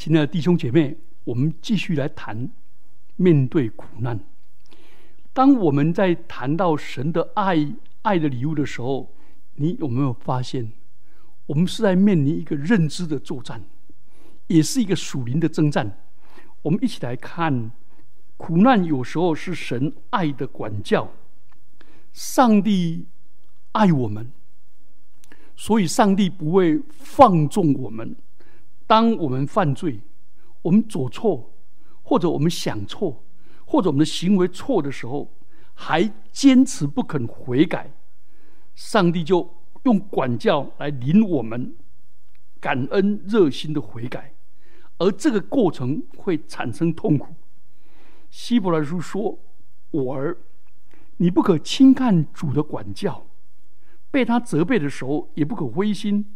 亲爱的弟兄姐妹，我们继续来谈面对苦难。当我们在谈到神的爱、爱的礼物的时候，你有没有发现，我们是在面临一个认知的作战，也是一个属灵的征战。我们一起来看，苦难有时候是神爱的管教。上帝爱我们，所以上帝不会放纵我们。当我们犯罪、我们做错，或者我们想错，或者我们的行为错的时候，还坚持不肯悔改，上帝就用管教来领我们感恩、热心的悔改，而这个过程会产生痛苦。希伯来书说：“我儿，你不可轻看主的管教，被他责备的时候也不可灰心，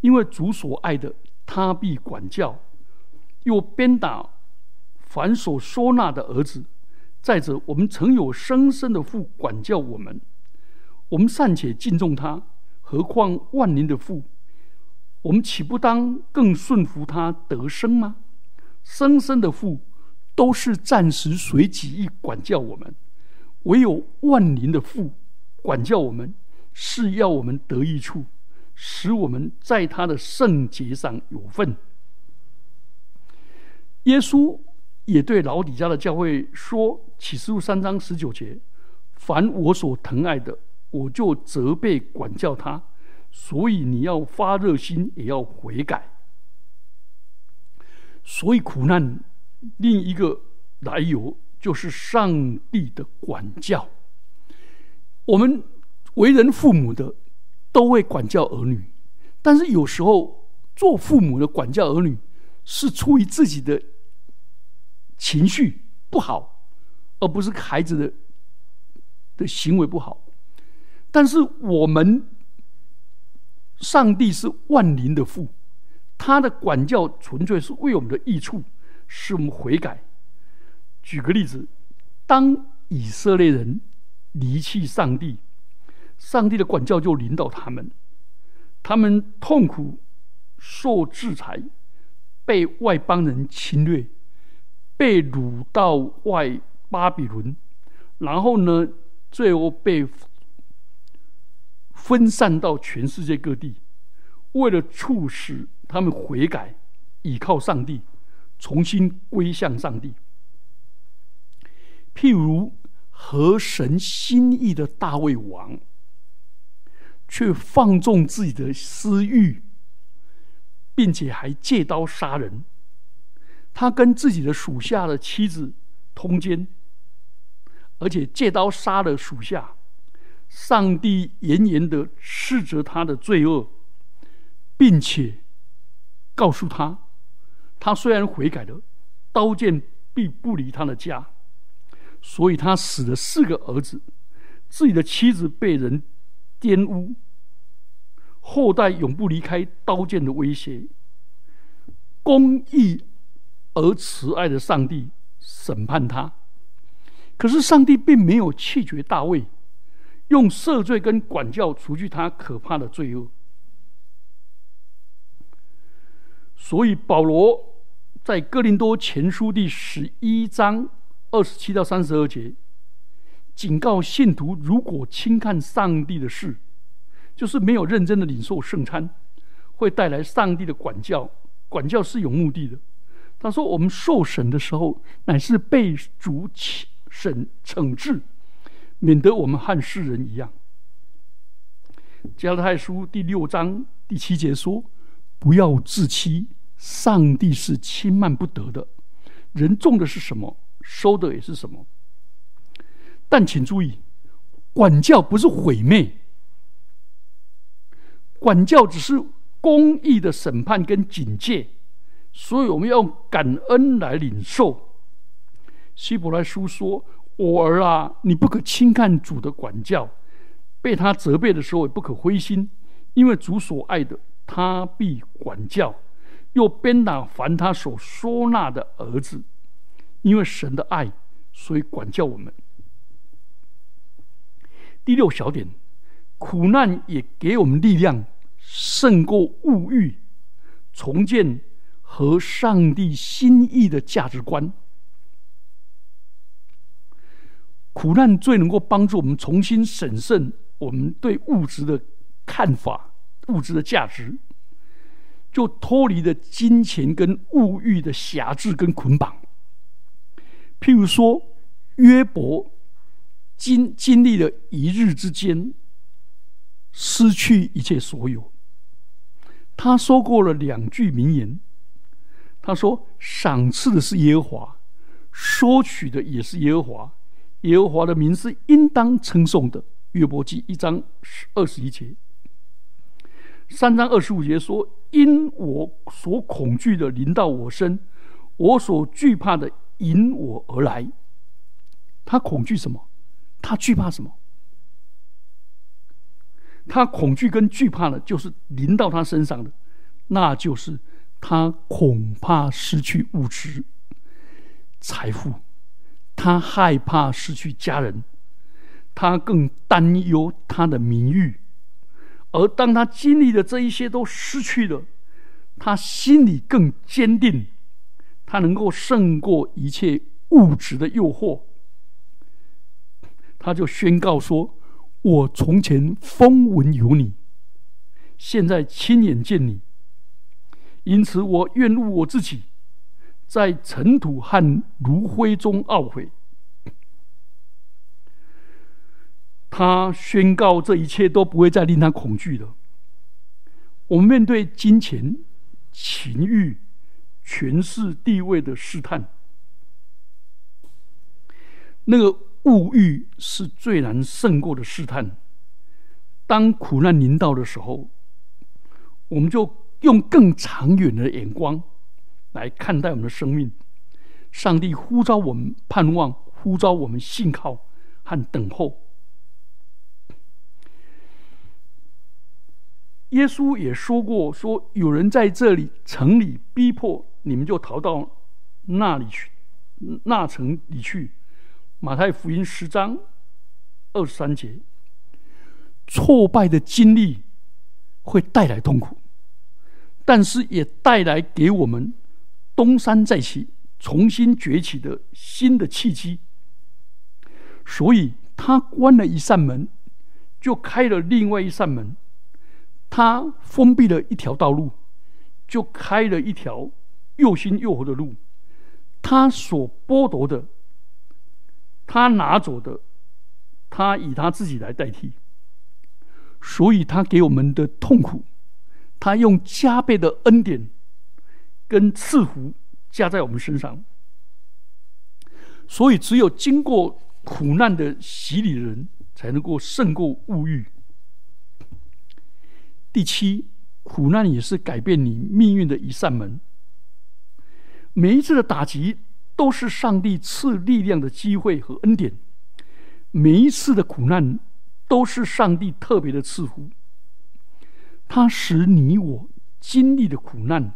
因为主所爱的。”他必管教，又鞭打凡所收纳的儿子。再者，我们曾有生生的父管教我们，我们尚且敬重他，何况万灵的父？我们岂不当更顺服他得生吗？生生的父都是暂时随己意管教我们，唯有万灵的父管教我们，是要我们得益处。使我们在他的圣洁上有份。耶稣也对老底家的教会说：“启示录三章十九节，凡我所疼爱的，我就责备管教他。所以你要发热心，也要悔改。所以苦难另一个来由就是上帝的管教。我们为人父母的。”都会管教儿女，但是有时候做父母的管教儿女是出于自己的情绪不好，而不是孩子的的行为不好。但是我们上帝是万灵的父，他的管教纯粹是为我们的益处，使我们悔改。举个例子，当以色列人离弃上帝。上帝的管教就领导他们，他们痛苦、受制裁、被外邦人侵略、被掳到外巴比伦，然后呢，最后被分散到全世界各地。为了促使他们悔改、倚靠上帝、重新归向上帝，譬如合神心意的大卫王。却放纵自己的私欲，并且还借刀杀人。他跟自己的属下的妻子通奸，而且借刀杀了属下。上帝严严的斥责他的罪恶，并且告诉他：他虽然悔改了，刀剑必不离他的家。所以他死了四个儿子，自己的妻子被人。玷污，后代永不离开刀剑的威胁。公义而慈爱的上帝审判他，可是上帝并没有弃绝大卫，用赦罪跟管教除去他可怕的罪恶。所以保罗在哥林多前书第十一章二十七到三十二节。警告信徒：如果轻看上帝的事，就是没有认真的领受圣餐，会带来上帝的管教。管教是有目的的。他说：“我们受审的时候，乃是被主审惩治，免得我们和世人一样。”加拉太书第六章第七节说：“不要自欺，上帝是轻慢不得的。人种的是什么，收的也是什么。”但请注意，管教不是毁灭，管教只是公义的审判跟警戒，所以我们要用感恩来领受。希伯来书说：“我儿啊，你不可轻看主的管教，被他责备的时候也不可灰心，因为主所爱的，他必管教，又鞭打凡他所收纳的儿子。因为神的爱，所以管教我们。”第六小点，苦难也给我们力量，胜过物欲，重建和上帝心意的价值观。苦难最能够帮助我们重新审慎我们对物质的看法、物质的价值，就脱离了金钱跟物欲的辖制跟捆绑。譬如说，约伯经经历了一日之间失去一切所有，他说过了两句名言。他说：“赏赐的是耶和华，收取的也是耶和华。耶和华的名是应当称颂的。”约伯记一章二十一节，三章二十五节说：“因我所恐惧的临到我身，我所惧怕的引我而来。”他恐惧什么？他惧怕什么？他恐惧跟惧怕的，就是临到他身上的，那就是。他恐怕失去物质财富，他害怕失去家人，他更担忧他的名誉。而当他经历的这一些都失去了，他心里更坚定，他能够胜过一切物质的诱惑。他就宣告说：“我从前风闻有你，现在亲眼见你。”因此，我愿怒我自己，在尘土和炉灰中懊悔。他宣告，这一切都不会再令他恐惧了。我们面对金钱、情欲、权势、地位的试探，那个物欲是最难胜过的试探。当苦难临到的时候，我们就。用更长远的眼光来看待我们的生命。上帝呼召我们盼望，呼召我们信靠和等候。耶稣也说过：“说有人在这里城里逼迫你们，就逃到那里去，那城里去。”马太福音十章二十三节。挫败的经历会带来痛苦。但是也带来给我们东山再起、重新崛起的新的契机。所以，他关了一扇门，就开了另外一扇门；他封闭了一条道路，就开了一条又新又活的路。他所剥夺的，他拿走的，他以他自己来代替。所以，他给我们的痛苦。他用加倍的恩典跟赐福加在我们身上，所以只有经过苦难的洗礼的人，才能够胜过物欲。第七，苦难也是改变你命运的一扇门。每一次的打击都是上帝赐力量的机会和恩典，每一次的苦难都是上帝特别的赐福。它使你我经历的苦难，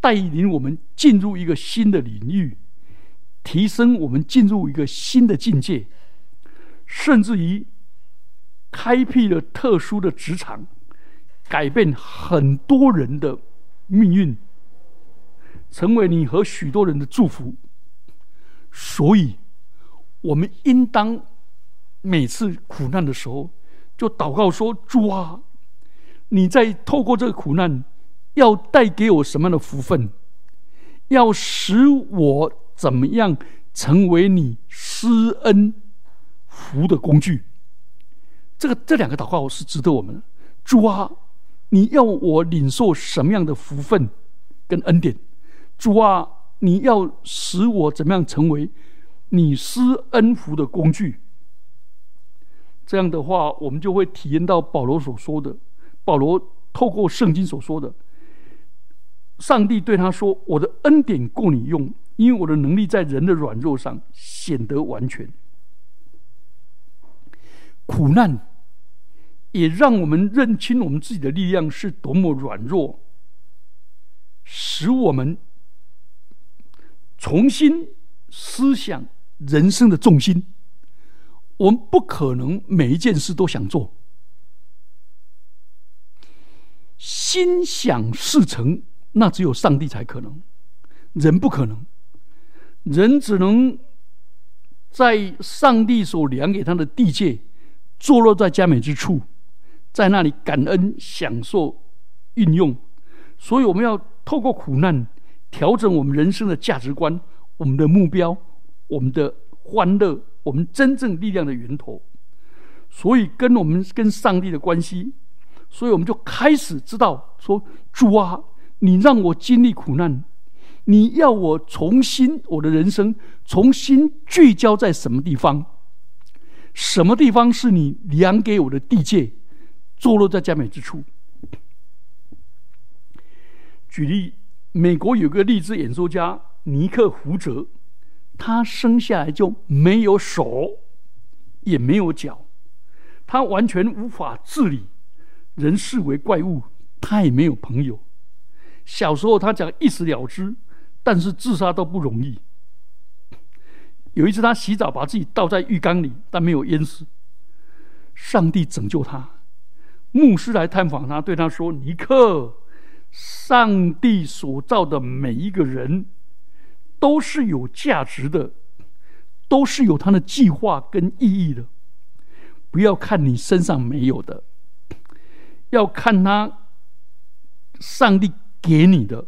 带领我们进入一个新的领域，提升我们进入一个新的境界，甚至于开辟了特殊的职场，改变很多人的命运，成为你和许多人的祝福。所以，我们应当每次苦难的时候，就祷告说：“主啊！”你在透过这个苦难，要带给我什么样的福分？要使我怎么样成为你施恩福的工具？这个这两个祷告是值得我们的。主啊，你要我领受什么样的福分跟恩典？主啊，你要使我怎么样成为你施恩福的工具？这样的话，我们就会体验到保罗所说的。保罗透过圣经所说的，上帝对他说：“我的恩典够你用，因为我的能力在人的软弱上显得完全。”苦难也让我们认清我们自己的力量是多么软弱，使我们重新思想人生的重心。我们不可能每一件事都想做。心想事成那只有上帝才可能，人不可能。人只能在上帝所量给他的地界，坐落在佳美之处，在那里感恩、享受、运用。所以，我们要透过苦难调整我们人生的价值观、我们的目标、我们的欢乐、我们真正力量的源头。所以，跟我们跟上帝的关系，所以我们就开始知道说：主啊，你让我经历苦难。你要我重新我的人生重新聚焦在什么地方？什么地方是你量给我的地界，坐落在佳美之处？举例，美国有个励志演说家尼克胡哲，他生下来就没有手，也没有脚，他完全无法自理，人视为怪物，他也没有朋友。小时候他讲一死了之。但是自杀都不容易。有一次，他洗澡把自己倒在浴缸里，但没有淹死。上帝拯救他。牧师来探访他，对他说：“尼克，上帝所造的每一个人都是有价值的，都是有他的计划跟意义的。不要看你身上没有的，要看他上帝给你的。”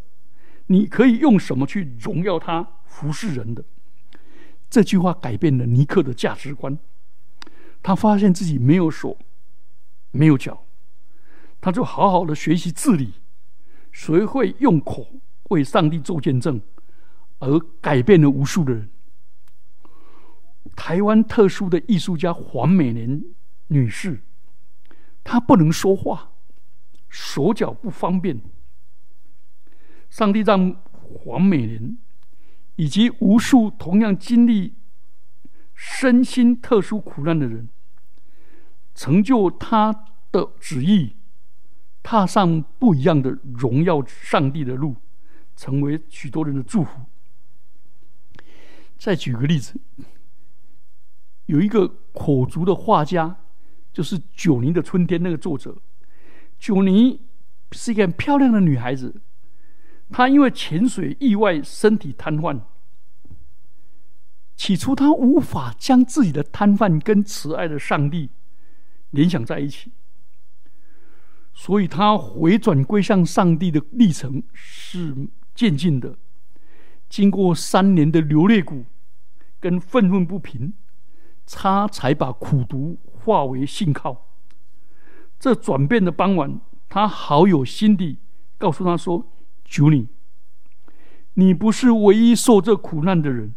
你可以用什么去荣耀他、服侍人的？这句话改变了尼克的价值观。他发现自己没有手、没有脚，他就好好的学习自理，谁会用口为上帝做见证，而改变了无数的人。台湾特殊的艺术家黄美莲女士，她不能说话，手脚不方便。上帝让黄美莲以及无数同样经历身心特殊苦难的人，成就他的旨意，踏上不一样的荣耀上帝的路，成为许多人的祝福。再举个例子，有一个口足的画家，就是《九零的春天》那个作者。九零是一个很漂亮的女孩子。她因为潜水意外身体瘫痪，起初他无法将自己的瘫痪跟慈爱的上帝联想在一起，所以他回转归向上帝的历程是渐进的。经过三年的流泪谷跟愤愤不平，他才把苦读化为信靠。这转变的傍晚，他好友心底告诉他说。求你，你不是唯一受这苦难的人。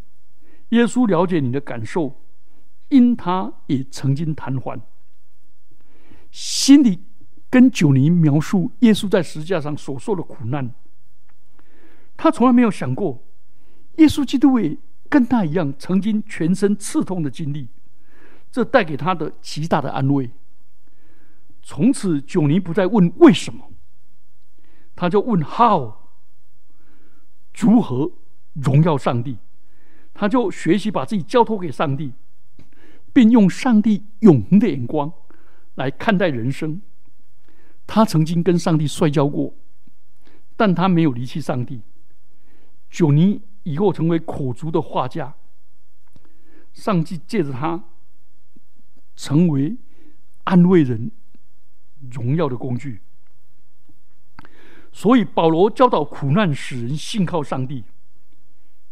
耶稣了解你的感受，因他也曾经瘫痪。心里跟九尼描述耶稣在十字架上所受的苦难，他从来没有想过，耶稣基督也跟他一样，曾经全身刺痛的经历，这带给他的极大的安慰。从此，九尼不再问为什么，他就问 how。如何荣耀上帝？他就学习把自己交托给上帝，并用上帝永恒的眼光来看待人生。他曾经跟上帝摔跤过，但他没有离弃上帝。九尼以后成为苦足的画家，上帝借着他成为安慰人、荣耀的工具。所以保罗教导苦难使人信靠上帝。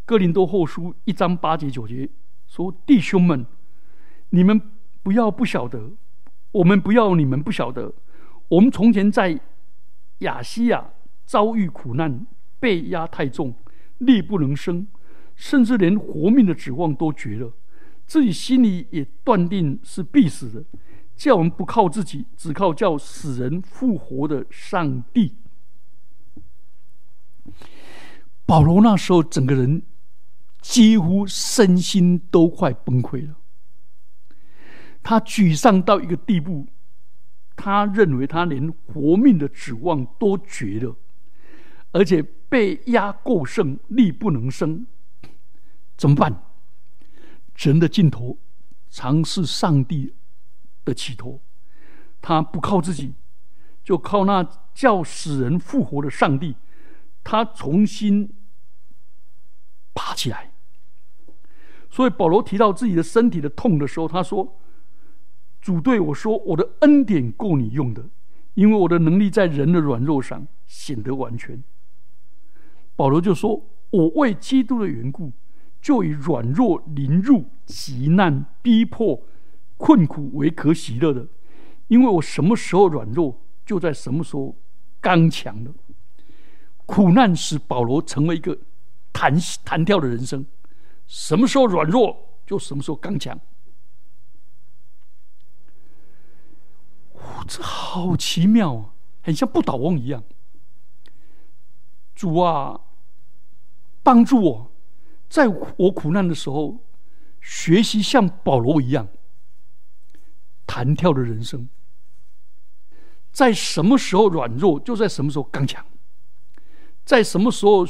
哥林多后书一章八节九节说：“弟兄们，你们不要不晓得，我们不要你们不晓得，我们从前在亚西亚遭遇苦难，被压太重，力不能生，甚至连活命的指望都绝了，自己心里也断定是必死的。叫我们不靠自己，只靠叫死人复活的上帝。”保罗那时候整个人几乎身心都快崩溃了，他沮丧到一个地步，他认为他连活命的指望都绝了，而且被压过剩，力不能生，怎么办？人的尽头常是上帝的起头，他不靠自己，就靠那叫死人复活的上帝。他重新爬起来。所以保罗提到自己的身体的痛的时候，他说：“主对我说，我的恩典够你用的，因为我的能力在人的软弱上显得完全。”保罗就说：“我为基督的缘故，就以软弱、凌辱、极难、逼迫、困苦为可喜乐的，因为我什么时候软弱，就在什么时候刚强了。苦难使保罗成为一个弹弹跳的人生。”什么时候软弱，就什么时候刚强。这好奇妙啊，很像不倒翁一样。主啊，帮助我，在我苦难的时候，学习像保罗一样弹跳的人生。在什么时候软弱，就在什么时候刚强；在什么时候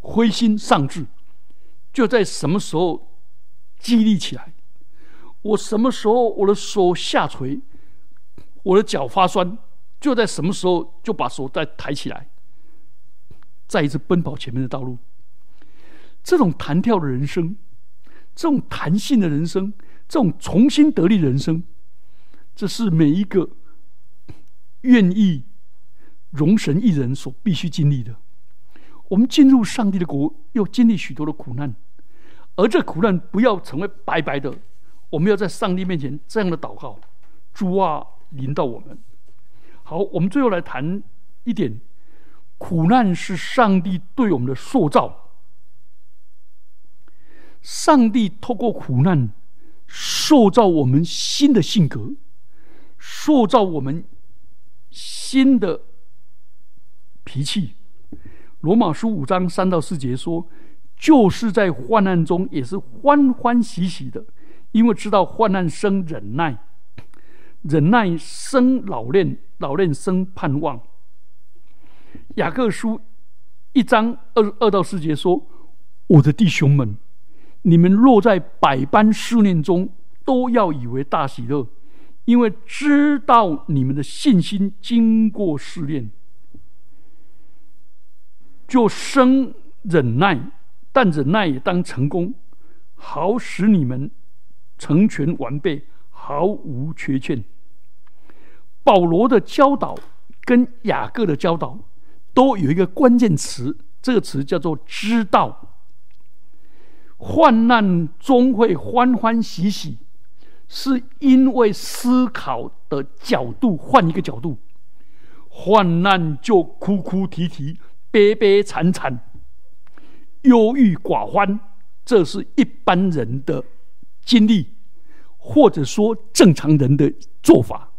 灰心丧志。就在什么时候激励起来？我什么时候我的手下垂，我的脚发酸，就在什么时候就把手再抬起来，再一次奔跑前面的道路。这种弹跳的人生，这种弹性的人生，这种重新得力的人生，这是每一个愿意容神一人所必须经历的。我们进入上帝的国，又经历许多的苦难。而这苦难不要成为白白的，我们要在上帝面前这样的祷告：主啊，临到我们。好，我们最后来谈一点：苦难是上帝对我们的塑造。上帝透过苦难塑造我们新的性格，塑造我们新的脾气。罗马书五章三到四节说。就是在患难中也是欢欢喜喜的，因为知道患难生忍耐，忍耐生老练，老练生盼望。雅各书一章二二到四节说：“我的弟兄们，你们若在百般试炼中，都要以为大喜乐，因为知道你们的信心经过试炼，就生忍耐。”但忍耐也当成功，好使你们成全完备，毫无缺欠。保罗的教导跟雅各的教导都有一个关键词，这个词叫做“知道”。患难终会欢欢喜喜，是因为思考的角度换一个角度，患难就哭哭啼啼、悲悲惨惨。忧郁寡欢，这是一般人的经历，或者说正常人的做法。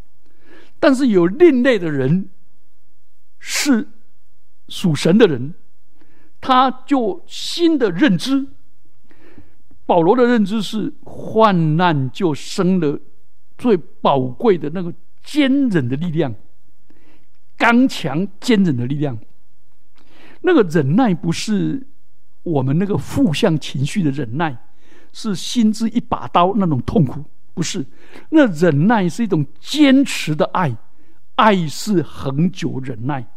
但是有另类的人，是属神的人，他就新的认知。保罗的认知是：患难就生了最宝贵的那个坚忍的力量，刚强坚忍的力量。那个忍耐不是。我们那个负向情绪的忍耐，是心之一把刀那种痛苦，不是？那忍耐是一种坚持的爱，爱是恒久忍耐。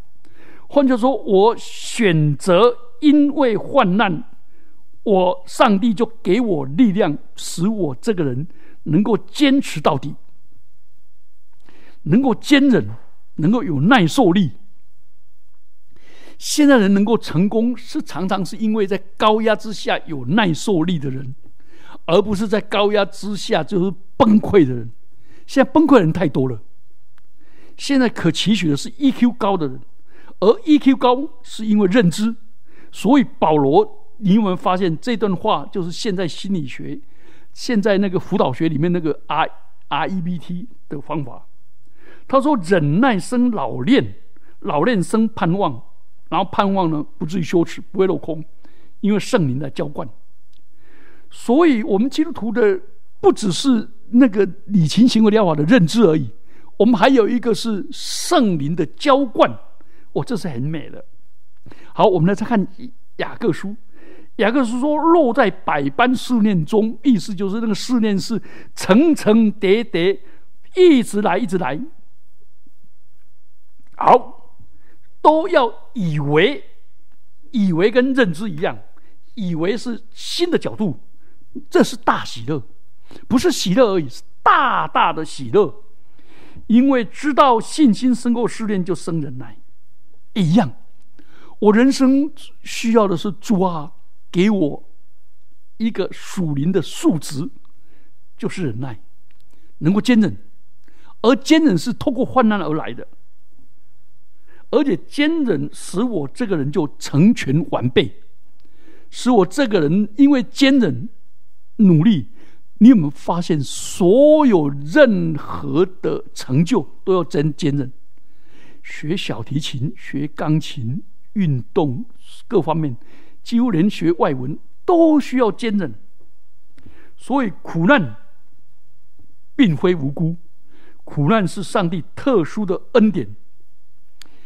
换句话说，我选择因为患难，我上帝就给我力量，使我这个人能够坚持到底，能够坚忍，能够有耐受力。现在人能够成功，是常常是因为在高压之下有耐受力的人，而不是在高压之下就是崩溃的人。现在崩溃的人太多了。现在可期许的是 EQ 高的人，而 EQ 高是因为认知。所以保罗，你有没有发现这段话就是现在心理学、现在那个辅导学里面那个 R REBT 的方法？他说：“忍耐生老练，老练生盼望。”然后盼望呢，不至于羞耻，不会落空，因为圣灵在浇灌。所以，我们基督徒的不只是那个理情行为疗法的认知而已，我们还有一个是圣灵的浇灌。哦，这是很美的。好，我们来再看雅各书。雅各书说：“落在百般试炼中”，意思就是那个试炼是层层叠叠，一直来，一直来。好。都要以为，以为跟认知一样，以为是新的角度，这是大喜乐，不是喜乐而已，是大大的喜乐。因为知道信心胜过试炼，就生忍耐，一样。我人生需要的是主啊，给我一个属灵的数值，就是忍耐，能够坚忍。而坚忍是透过患难而来的，而且坚忍使我这个人就成全完备，使我这个人因为坚忍努力。你有没有发现，所有任何的成就都要真坚韧？学小提琴、学钢琴、运动各方面，几乎连学外文都需要坚韧。所以苦难并非无辜，苦难是上帝特殊的恩典，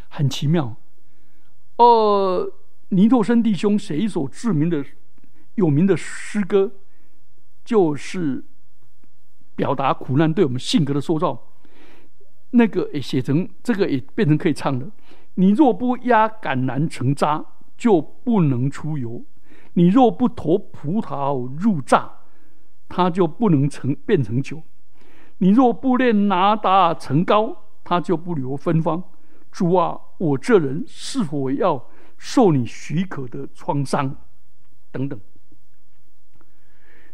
很奇妙。呃，尼托生弟兄写一首著名的、有名的诗歌。就是表达苦难对我们性格的塑造，那个也写成这个也变成可以唱的。你若不压橄榄成渣，就不能出油；你若不投葡萄入榨，它就不能成变成酒；你若不炼拿达成膏，它就不留芬芳。主啊，我这人是否要受你许可的创伤？等等。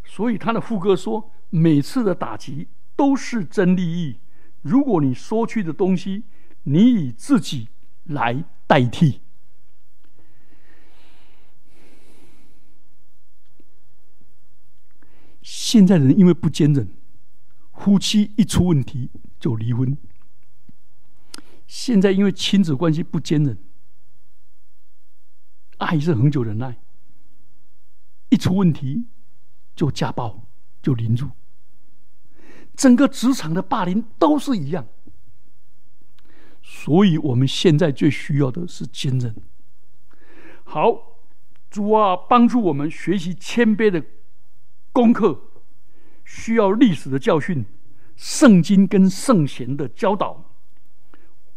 所以他的副歌说：“每次的打击都是真利益。如果你说去的东西，你以自己来代替。现在人因为不坚韧，夫妻一出问题就离婚。现在因为亲子关系不坚韧，爱是恒久忍耐，一出问题。”就家暴，就凌辱，整个职场的霸凌都是一样。所以我们现在最需要的是坚韧。好，主啊，帮助我们学习谦卑的功课，需要历史的教训、圣经跟圣贤的教导，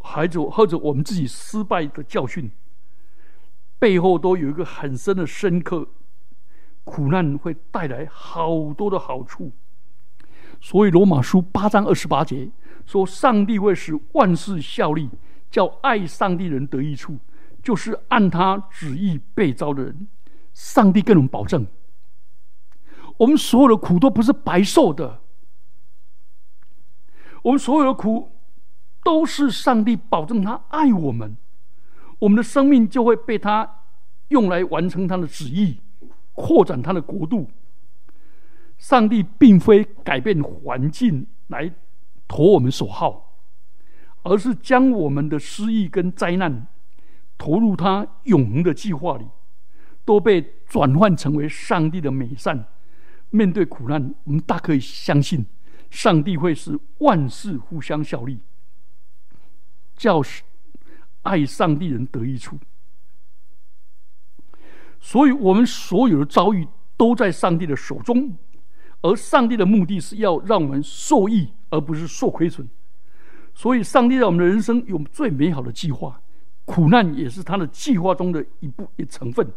孩子或者我们自己失败的教训，背后都有一个很深的深刻。苦难会带来好多的好处，所以罗马书八章二十八节说：“上帝会使万事效力，叫爱上帝人得益处，就是按他旨意被招的人。”上帝跟我们保证，我们所有的苦都不是白受的，我们所有的苦都是上帝保证他爱我们，我们的生命就会被他用来完成他的旨意。扩展他的国度，上帝并非改变环境来投我们所好，而是将我们的失意跟灾难投入他永恒的计划里，都被转换成为上帝的美善。面对苦难，我们大可以相信，上帝会是万事互相效力，叫爱上帝人得益处。所以，我们所有的遭遇都在上帝的手中，而上帝的目的是要让我们受益，而不是受亏损。所以，上帝在我们的人生有最美好的计划，苦难也是他的计划中的一部一成分。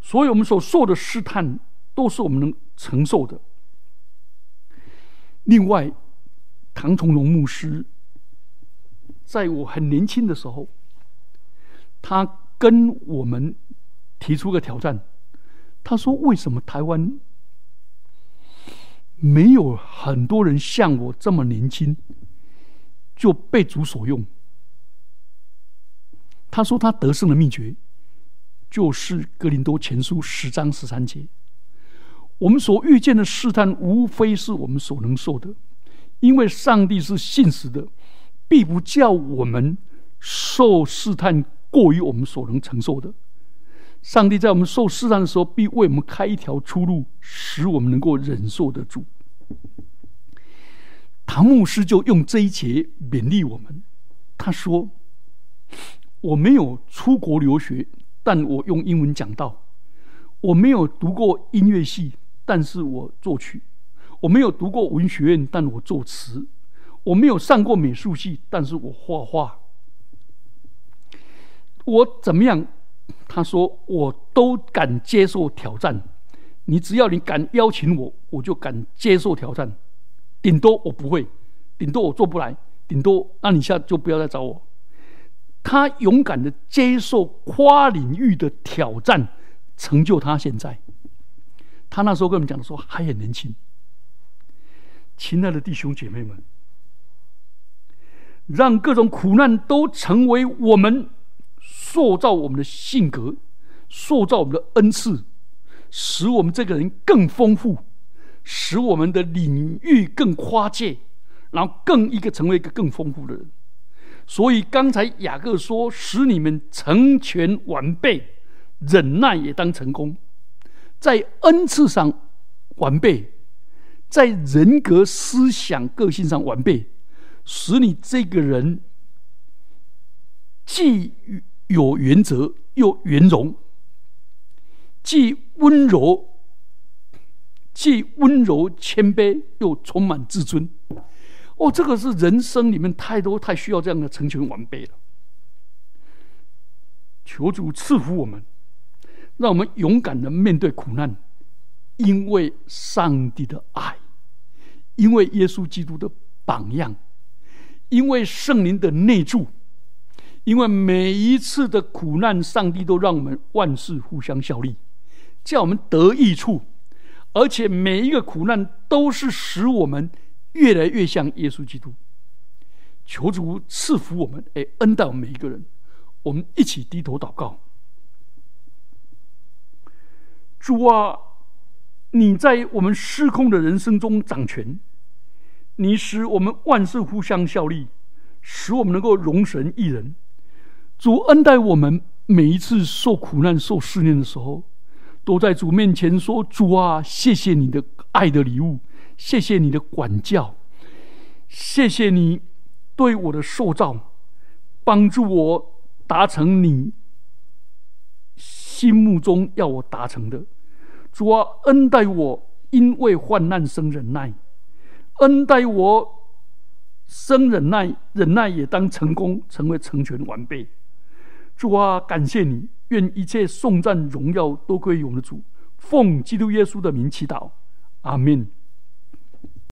所以我们所受的试探，都是我们能承受的。另外，唐崇荣牧师在我很年轻的时候，他跟我们。提出个挑战，他说：“为什么台湾没有很多人像我这么年轻就被主所用？”他说：“他得胜的秘诀就是《格林多前书》十章十三节。我们所遇见的试探，无非是我们所能受的，因为上帝是信实的，必不叫我们受试探过于我们所能承受的。”上帝在我们受试探的时候，必为我们开一条出路，使我们能够忍受得住。唐牧师就用这一节勉励我们，他说：“我没有出国留学，但我用英文讲道；我没有读过音乐系，但是我作曲；我没有读过文学院，但我作词；我没有上过美术系，但是我画画。”我怎么样？他说我都敢接受挑战。你只要你敢邀请我，我就敢接受挑战。顶多我不会，顶多我做不来，顶多那你下次就不要再找我。他勇敢的接受跨领域的挑战，成就他现在。他那时候跟我们讲的说还很年轻。亲爱的弟兄姐妹们，让各种苦难都成为我们塑造我们的性格、塑造我们的恩赐，使我们这个人更丰富，使我们的领域更跨界，然后更一个成为一个更丰富的人。所以刚才雅各说：“使你们成全完备，忍耐也当成功，在恩赐上完备，在人格、思想、个性上完备，使你这个人既有原则又圆融，既温柔，既温柔谦卑又充满自尊。”哦，这个是人生里面太多太需要这样的成全完备了。求主赐福我们，让我们勇敢的面对苦难，因为上帝的爱，因为耶稣基督的榜样，因为圣灵的内助，因为每一次的苦难，上帝都让我们万事互相效力，叫我们得益处，而且每一个苦难都是使我们。越来越像耶稣基督，求主赐福我们，哎，恩待我们每一个人。我们一起低头祷告。主啊，你在我们失控的人生中掌权，你使我们万事互相效力，使我们能够容神一人。主恩待我们，每一次受苦难、受试炼的时候，都在主面前说：“主啊，谢谢你的爱的礼物。”谢谢你的管教，谢谢你对我的塑造，帮助我达成你心目中要我达成的。主啊，恩待我，因为患难生忍耐；恩待我，生忍耐，忍耐也当成功，成为成全完备。主啊，感谢你，愿一切颂赞荣耀都归于我们的主。奉基督耶稣的名祈祷，阿门。